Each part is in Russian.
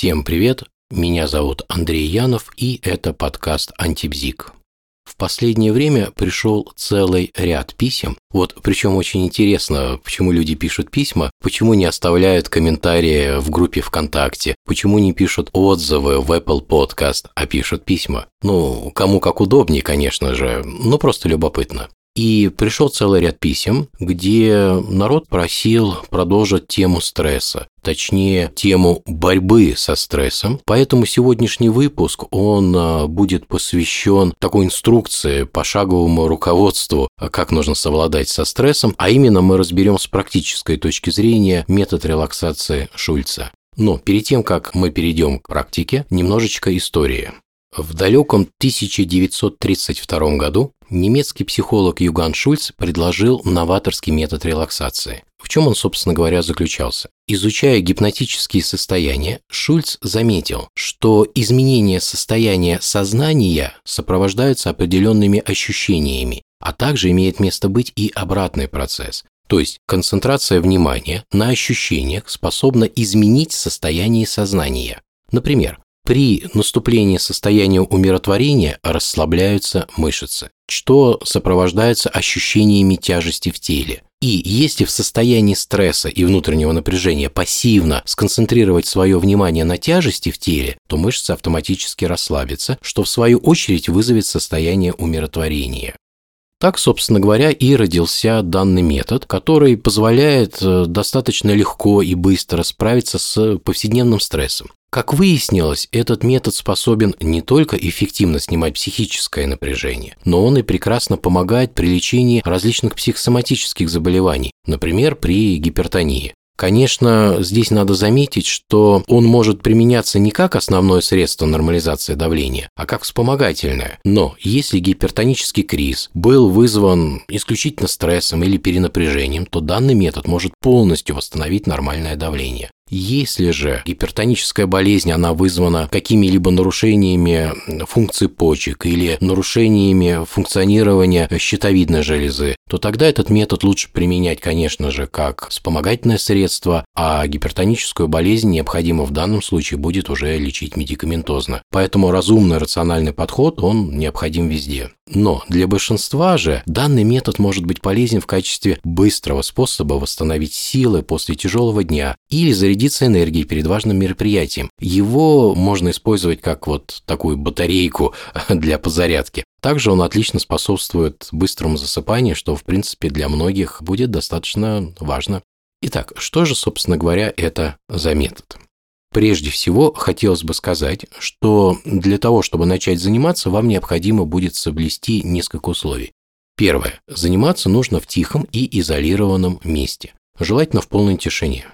Всем привет, меня зовут Андрей Янов и это подкаст «Антибзик». В последнее время пришел целый ряд писем. Вот причем очень интересно, почему люди пишут письма, почему не оставляют комментарии в группе ВКонтакте, почему не пишут отзывы в Apple Podcast, а пишут письма. Ну, кому как удобнее, конечно же, но просто любопытно. И пришел целый ряд писем, где народ просил продолжить тему стресса, точнее тему борьбы со стрессом. Поэтому сегодняшний выпуск, он а, будет посвящен такой инструкции, пошаговому руководству, как нужно совладать со стрессом, а именно мы разберем с практической точки зрения метод релаксации Шульца. Но перед тем, как мы перейдем к практике, немножечко истории. В далеком 1932 году немецкий психолог Юган Шульц предложил новаторский метод релаксации. В чем он, собственно говоря, заключался? Изучая гипнотические состояния, Шульц заметил, что изменение состояния сознания сопровождаются определенными ощущениями, а также имеет место быть и обратный процесс. То есть концентрация внимания на ощущениях способна изменить состояние сознания. Например, при наступлении состояния умиротворения расслабляются мышцы, что сопровождается ощущениями тяжести в теле. И если в состоянии стресса и внутреннего напряжения пассивно сконцентрировать свое внимание на тяжести в теле, то мышцы автоматически расслабятся, что в свою очередь вызовет состояние умиротворения. Так, собственно говоря, и родился данный метод, который позволяет э, достаточно легко и быстро справиться с повседневным стрессом. Как выяснилось, этот метод способен не только эффективно снимать психическое напряжение, но он и прекрасно помогает при лечении различных психосоматических заболеваний, например, при гипертонии. Конечно, здесь надо заметить, что он может применяться не как основное средство нормализации давления, а как вспомогательное. Но если гипертонический криз был вызван исключительно стрессом или перенапряжением, то данный метод может полностью восстановить нормальное давление. Если же гипертоническая болезнь, она вызвана какими-либо нарушениями функции почек или нарушениями функционирования щитовидной железы, то тогда этот метод лучше применять, конечно же, как вспомогательное средство, а гипертоническую болезнь необходимо в данном случае будет уже лечить медикаментозно. Поэтому разумный рациональный подход, он необходим везде. Но для большинства же данный метод может быть полезен в качестве быстрого способа восстановить силы после тяжелого дня или зарядиться энергией перед важным мероприятием. Его можно использовать как вот такую батарейку для подзарядки. Также он отлично способствует быстрому засыпанию, что, в принципе, для многих будет достаточно важно. Итак, что же, собственно говоря, это за метод? Прежде всего, хотелось бы сказать, что для того, чтобы начать заниматься, вам необходимо будет соблюсти несколько условий. Первое. Заниматься нужно в тихом и изолированном месте, желательно в полной тишине.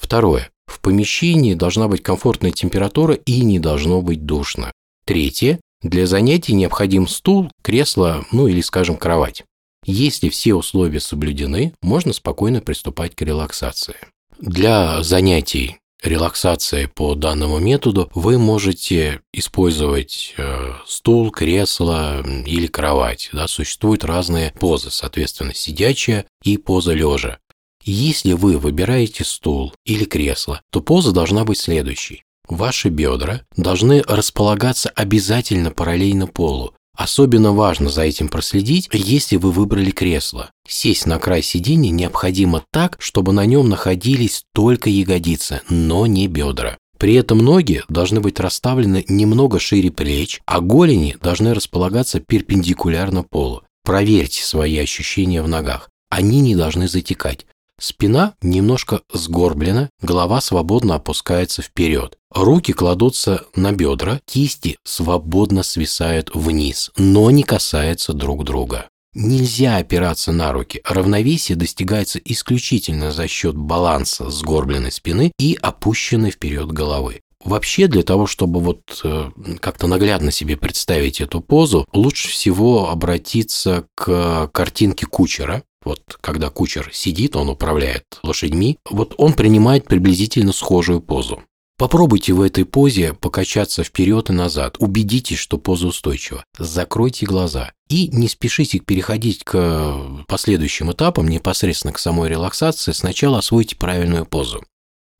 Второе. В помещении должна быть комфортная температура и не должно быть душно. Третье. Для занятий необходим стул, кресло, ну или, скажем, кровать. Если все условия соблюдены, можно спокойно приступать к релаксации. Для занятий релаксации по данному методу вы можете использовать э, стул, кресло или кровать. Да, существуют разные позы, соответственно, сидячая и поза лежа. Если вы выбираете стул или кресло, то поза должна быть следующей. Ваши бедра должны располагаться обязательно параллельно полу, Особенно важно за этим проследить, если вы выбрали кресло. Сесть на край сиденья необходимо так, чтобы на нем находились только ягодицы, но не бедра. При этом ноги должны быть расставлены немного шире плеч, а голени должны располагаться перпендикулярно полу. Проверьте свои ощущения в ногах. Они не должны затекать. Спина немножко сгорблена, голова свободно опускается вперед. Руки кладутся на бедра, кисти свободно свисают вниз, но не касаются друг друга. Нельзя опираться на руки. Равновесие достигается исключительно за счет баланса сгорбленной спины и опущенной вперед головы. Вообще, для того, чтобы вот э, как-то наглядно себе представить эту позу, лучше всего обратиться к картинке кучера, вот когда кучер сидит, он управляет лошадьми, вот он принимает приблизительно схожую позу. Попробуйте в этой позе покачаться вперед и назад. Убедитесь, что поза устойчива. Закройте глаза и не спешите переходить к последующим этапам, непосредственно к самой релаксации. Сначала освойте правильную позу.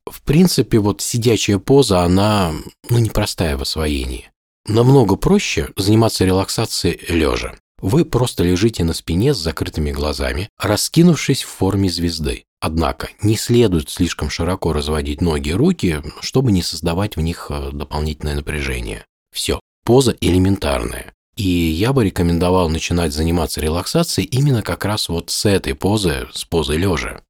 В принципе, вот сидячая поза, она, ну, непростая в освоении. Намного проще заниматься релаксацией лежа. Вы просто лежите на спине с закрытыми глазами, раскинувшись в форме звезды. Однако не следует слишком широко разводить ноги и руки, чтобы не создавать в них э, дополнительное напряжение. Все, поза элементарная. И я бы рекомендовал начинать заниматься релаксацией именно как раз вот с этой позы, с позы лежа.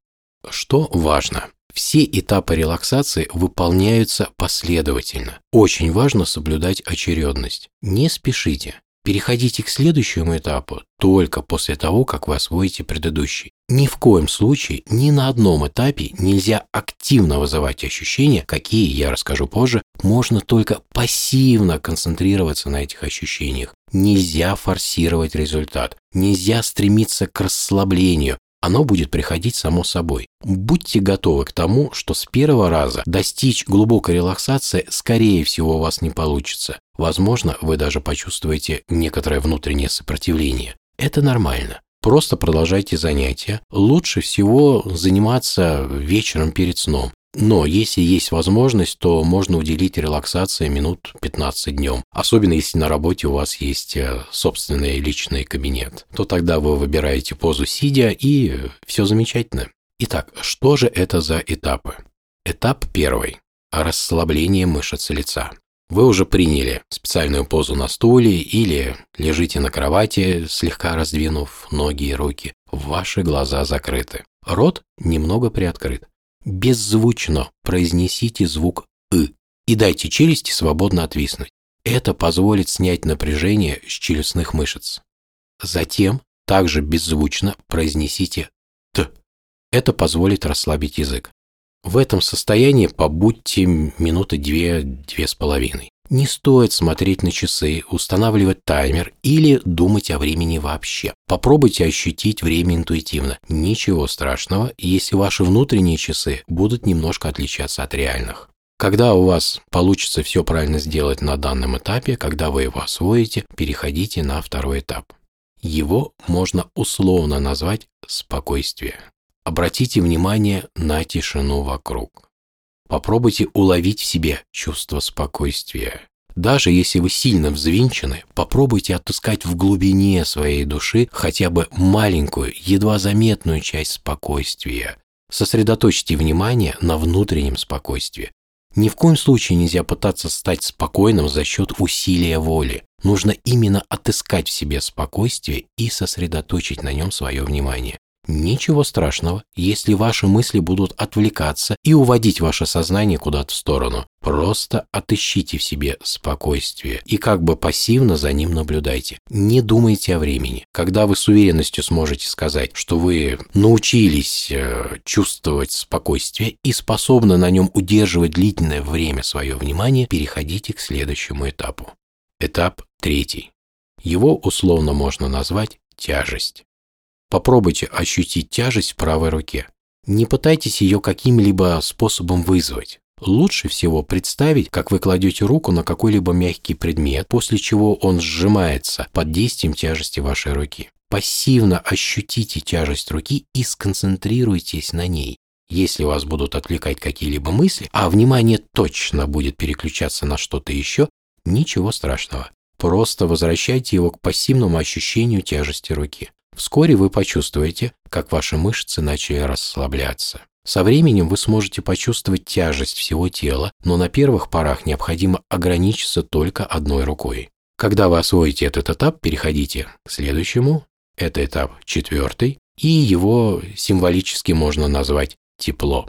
Что важно? Все этапы релаксации выполняются последовательно. Очень важно соблюдать очередность. Не спешите. Переходите к следующему этапу только после того, как вы освоите предыдущий. Ни в коем случае, ни на одном этапе нельзя активно вызывать ощущения, какие я расскажу позже, можно только пассивно концентрироваться на этих ощущениях. Нельзя форсировать результат, нельзя стремиться к расслаблению, оно будет приходить само собой. Будьте готовы к тому, что с первого раза достичь глубокой релаксации скорее всего у вас не получится. Возможно, вы даже почувствуете некоторое внутреннее сопротивление. Это нормально. Просто продолжайте занятия. Лучше всего заниматься вечером перед сном. Но если есть возможность, то можно уделить релаксации минут 15 днем. Особенно если на работе у вас есть э, собственный личный кабинет. То тогда вы выбираете позу сидя и все замечательно. Итак, что же это за этапы? Этап первый. Расслабление мышц лица. Вы уже приняли специальную позу на стуле или лежите на кровати, слегка раздвинув ноги и руки. Ваши глаза закрыты. Рот немного приоткрыт. Беззвучно произнесите звук «ы» и дайте челюсти свободно отвиснуть. Это позволит снять напряжение с челюстных мышц. Затем также беззвучно произнесите «т». Это позволит расслабить язык. В этом состоянии побудьте минуты две-две с половиной. Не стоит смотреть на часы, устанавливать таймер или думать о времени вообще. Попробуйте ощутить время интуитивно. Ничего страшного, если ваши внутренние часы будут немножко отличаться от реальных. Когда у вас получится все правильно сделать на данном этапе, когда вы его освоите, переходите на второй этап. Его можно условно назвать спокойствие. Обратите внимание на тишину вокруг. Попробуйте уловить в себе чувство спокойствия. Даже если вы сильно взвинчены, попробуйте отыскать в глубине своей души хотя бы маленькую, едва заметную часть спокойствия. Сосредоточьте внимание на внутреннем спокойствии. Ни в коем случае нельзя пытаться стать спокойным за счет усилия воли. Нужно именно отыскать в себе спокойствие и сосредоточить на нем свое внимание. Ничего страшного, если ваши мысли будут отвлекаться и уводить ваше сознание куда-то в сторону. Просто отыщите в себе спокойствие и как бы пассивно за ним наблюдайте. Не думайте о времени. Когда вы с уверенностью сможете сказать, что вы научились э, чувствовать спокойствие и способны на нем удерживать длительное время свое внимание, переходите к следующему этапу. Этап третий. Его условно можно назвать тяжесть. Попробуйте ощутить тяжесть в правой руке. Не пытайтесь ее каким-либо способом вызвать. Лучше всего представить, как вы кладете руку на какой-либо мягкий предмет, после чего он сжимается под действием тяжести вашей руки. Пассивно ощутите тяжесть руки и сконцентрируйтесь на ней. Если вас будут отвлекать какие-либо мысли, а внимание точно будет переключаться на что-то еще, ничего страшного. Просто возвращайте его к пассивному ощущению тяжести руки. Вскоре вы почувствуете, как ваши мышцы начали расслабляться. Со временем вы сможете почувствовать тяжесть всего тела, но на первых порах необходимо ограничиться только одной рукой. Когда вы освоите этот этап, переходите к следующему. Это этап четвертый, и его символически можно назвать тепло.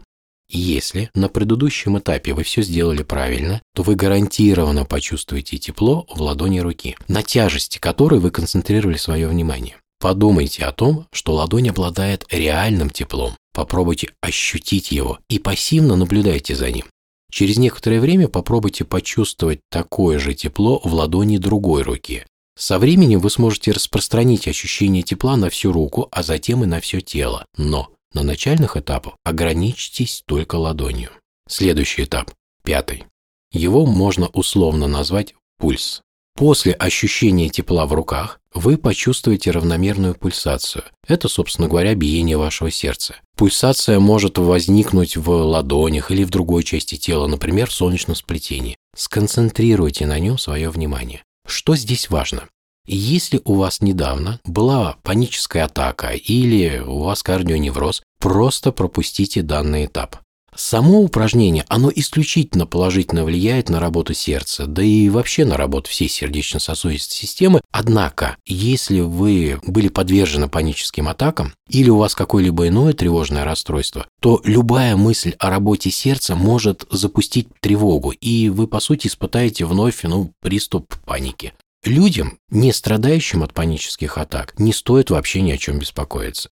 Если на предыдущем этапе вы все сделали правильно, то вы гарантированно почувствуете тепло в ладони руки, на тяжести которой вы концентрировали свое внимание. Подумайте о том, что ладонь обладает реальным теплом. Попробуйте ощутить его и пассивно наблюдайте за ним. Через некоторое время попробуйте почувствовать такое же тепло в ладони другой руки. Со временем вы сможете распространить ощущение тепла на всю руку, а затем и на все тело. Но на начальных этапах ограничьтесь только ладонью. Следующий этап, пятый. Его можно условно назвать пульс. После ощущения тепла в руках вы почувствуете равномерную пульсацию. Это, собственно говоря, биение вашего сердца. Пульсация может возникнуть в ладонях или в другой части тела, например, в солнечном сплетении. Сконцентрируйте на нем свое внимание. Что здесь важно? Если у вас недавно была паническая атака или у вас кардионевроз, просто пропустите данный этап. Само упражнение, оно исключительно положительно влияет на работу сердца, да и вообще на работу всей сердечно-сосудистой системы. Однако, если вы были подвержены паническим атакам или у вас какое-либо иное тревожное расстройство, то любая мысль о работе сердца может запустить тревогу, и вы, по сути, испытаете вновь ну, приступ паники. Людям, не страдающим от панических атак, не стоит вообще ни о чем беспокоиться.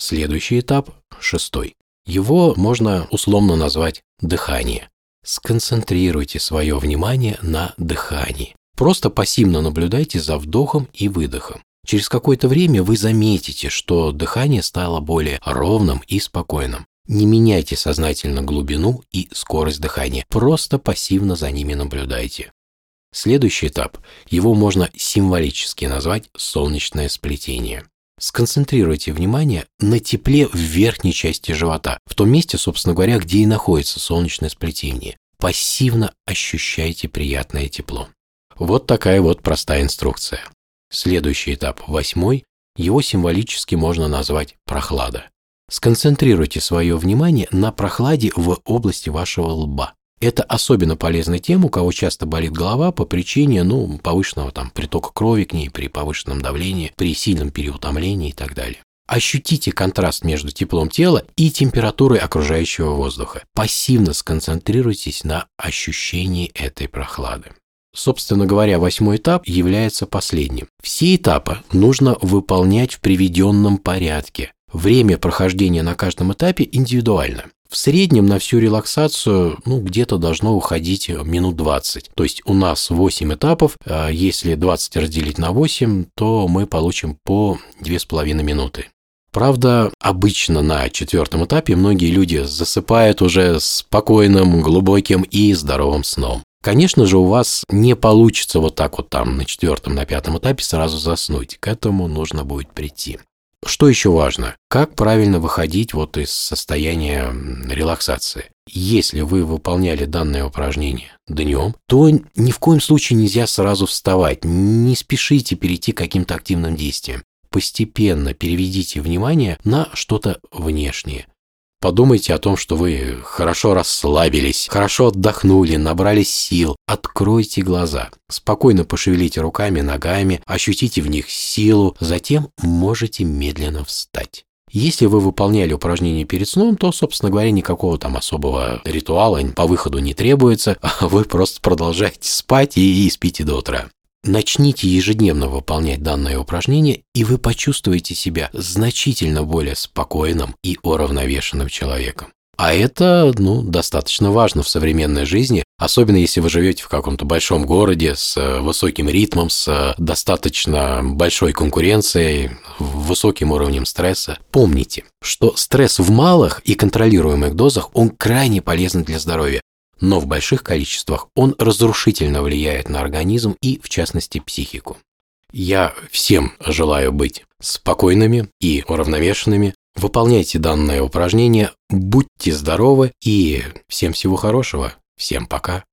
Следующий этап, шестой. Его можно условно назвать дыхание. Сконцентрируйте свое внимание на дыхании. Просто пассивно наблюдайте за вдохом и выдохом. Через какое-то время вы заметите, что дыхание стало более ровным и спокойным. Не меняйте сознательно глубину и скорость дыхания, просто пассивно за ними наблюдайте. Следующий этап, его можно символически назвать солнечное сплетение. Сконцентрируйте внимание на тепле в верхней части живота, в том месте, собственно говоря, где и находится солнечное сплетение. Пассивно ощущайте приятное тепло. Вот такая вот простая инструкция. Следующий этап, восьмой, его символически можно назвать прохлада. Сконцентрируйте свое внимание на прохладе в области вашего лба. Это особенно полезно тем, у кого часто болит голова по причине ну, повышенного там, притока крови к ней при повышенном давлении, при сильном переутомлении и так далее. Ощутите контраст между теплом тела и температурой окружающего воздуха. Пассивно сконцентрируйтесь на ощущении этой прохлады. Собственно говоря, восьмой этап является последним. Все этапы нужно выполнять в приведенном порядке. Время прохождения на каждом этапе индивидуально. В среднем на всю релаксацию ну, где-то должно уходить минут 20. То есть у нас 8 этапов. А если 20 разделить на 8, то мы получим по 2,5 минуты. Правда, обычно на четвертом этапе многие люди засыпают уже спокойным, глубоким и здоровым сном. Конечно же, у вас не получится вот так вот там на четвертом, на пятом этапе сразу заснуть. К этому нужно будет прийти. Что еще важно? Как правильно выходить вот из состояния релаксации? Если вы выполняли данное упражнение днем, то ни в коем случае нельзя сразу вставать. Не спешите перейти к каким-то активным действиям. Постепенно переведите внимание на что-то внешнее. Подумайте о том, что вы хорошо расслабились, хорошо отдохнули, набрались сил. Откройте глаза. Спокойно пошевелите руками, ногами, ощутите в них силу, затем можете медленно встать. Если вы выполняли упражнения перед сном, то, собственно говоря, никакого там особого ритуала по выходу не требуется, а вы просто продолжаете спать и, и спите до утра. Начните ежедневно выполнять данное упражнение, и вы почувствуете себя значительно более спокойным и уравновешенным человеком. А это, ну, достаточно важно в современной жизни, особенно если вы живете в каком-то большом городе с э, высоким ритмом, с э, достаточно большой конкуренцией, высоким уровнем стресса. Помните, что стресс в малых и контролируемых дозах, он крайне полезен для здоровья но в больших количествах он разрушительно влияет на организм и, в частности, психику. Я всем желаю быть спокойными и уравновешенными. Выполняйте данное упражнение, будьте здоровы и всем всего хорошего. Всем пока.